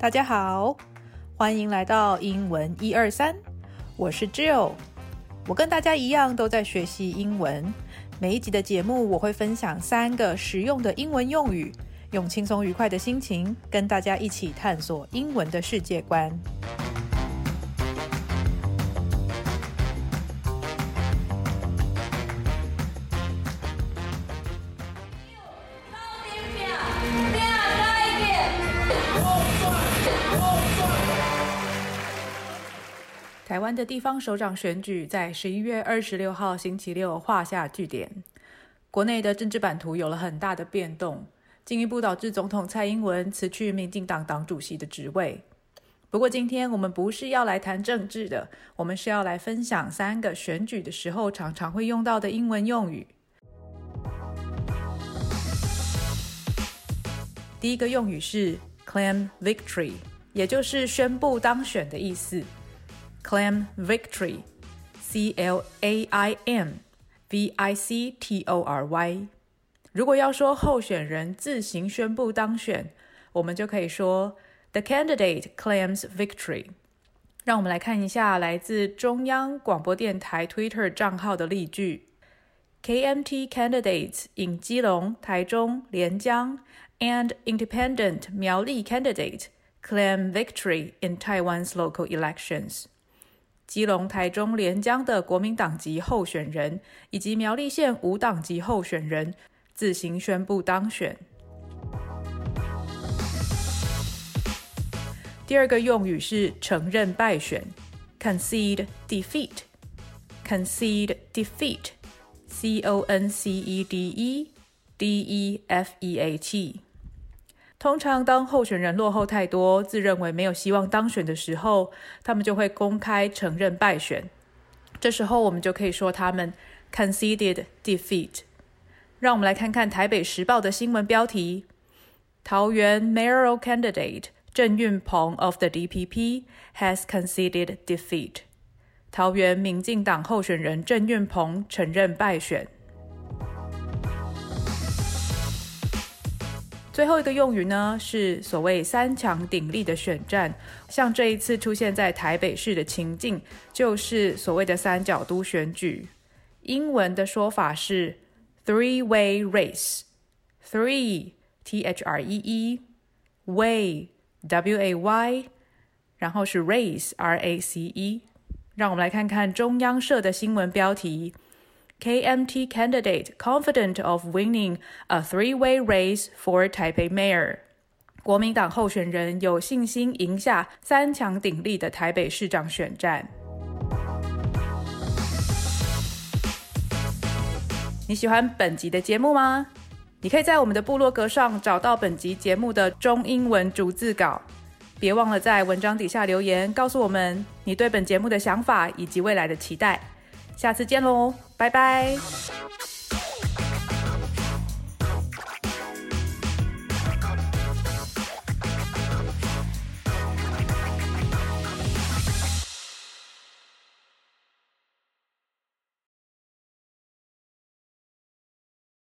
大家好，欢迎来到英文一二三，我是 Jill。我跟大家一样都在学习英文。每一集的节目，我会分享三个实用的英文用语，用轻松愉快的心情跟大家一起探索英文的世界观。台湾的地方首长选举在十一月二十六号星期六画下句点，国内的政治版图有了很大的变动，进一步导致总统蔡英文辞去民进党党主席的职位。不过，今天我们不是要来谈政治的，我们是要来分享三个选举的时候常常会用到的英文用语。第一个用语是 claim victory，也就是宣布当选的意思。claim victory, C L A I M V I C T O R Y。如果要说候选人自行宣布当选，我们就可以说 The candidate claims victory。让我们来看一下来自中央广播电台 Twitter 账号的例句：KMT candidates in 基隆、台中、连江 and independent 苗栗 candidate claim victory in Taiwan's local elections。 基隆、台中、连江的国民党籍候选人以及苗栗县无党籍候选人自行宣布当选。第二个用语是承认败选，concede defeat，concede defeat，c o n c e d e d e f e a t。通常，当候选人落后太多，自认为没有希望当选的时候，他们就会公开承认败选。这时候，我们就可以说他们 conceded defeat。让我们来看看台北时报的新闻标题：桃园 mayoral candidate 郑运鹏 of the DPP has conceded defeat。桃园民进党候选人郑运鹏承认败选。最后一个用语呢，是所谓三强鼎立的选战，像这一次出现在台北市的情境，就是所谓的三角都选举。英文的说法是 three-way race，three T H R E E，way W A Y，然后是 race R A C E。让我们来看看中央社的新闻标题。KMT candidate confident of winning a three-way race for Taipei mayor。国民党候选人有信心赢下三强鼎立的台北市长选战。你喜欢本集的节目吗？你可以在我们的部落格上找到本集节目的中英文逐字稿。别忘了在文章底下留言，告诉我们你对本节目的想法以及未来的期待。下次见喽拜拜。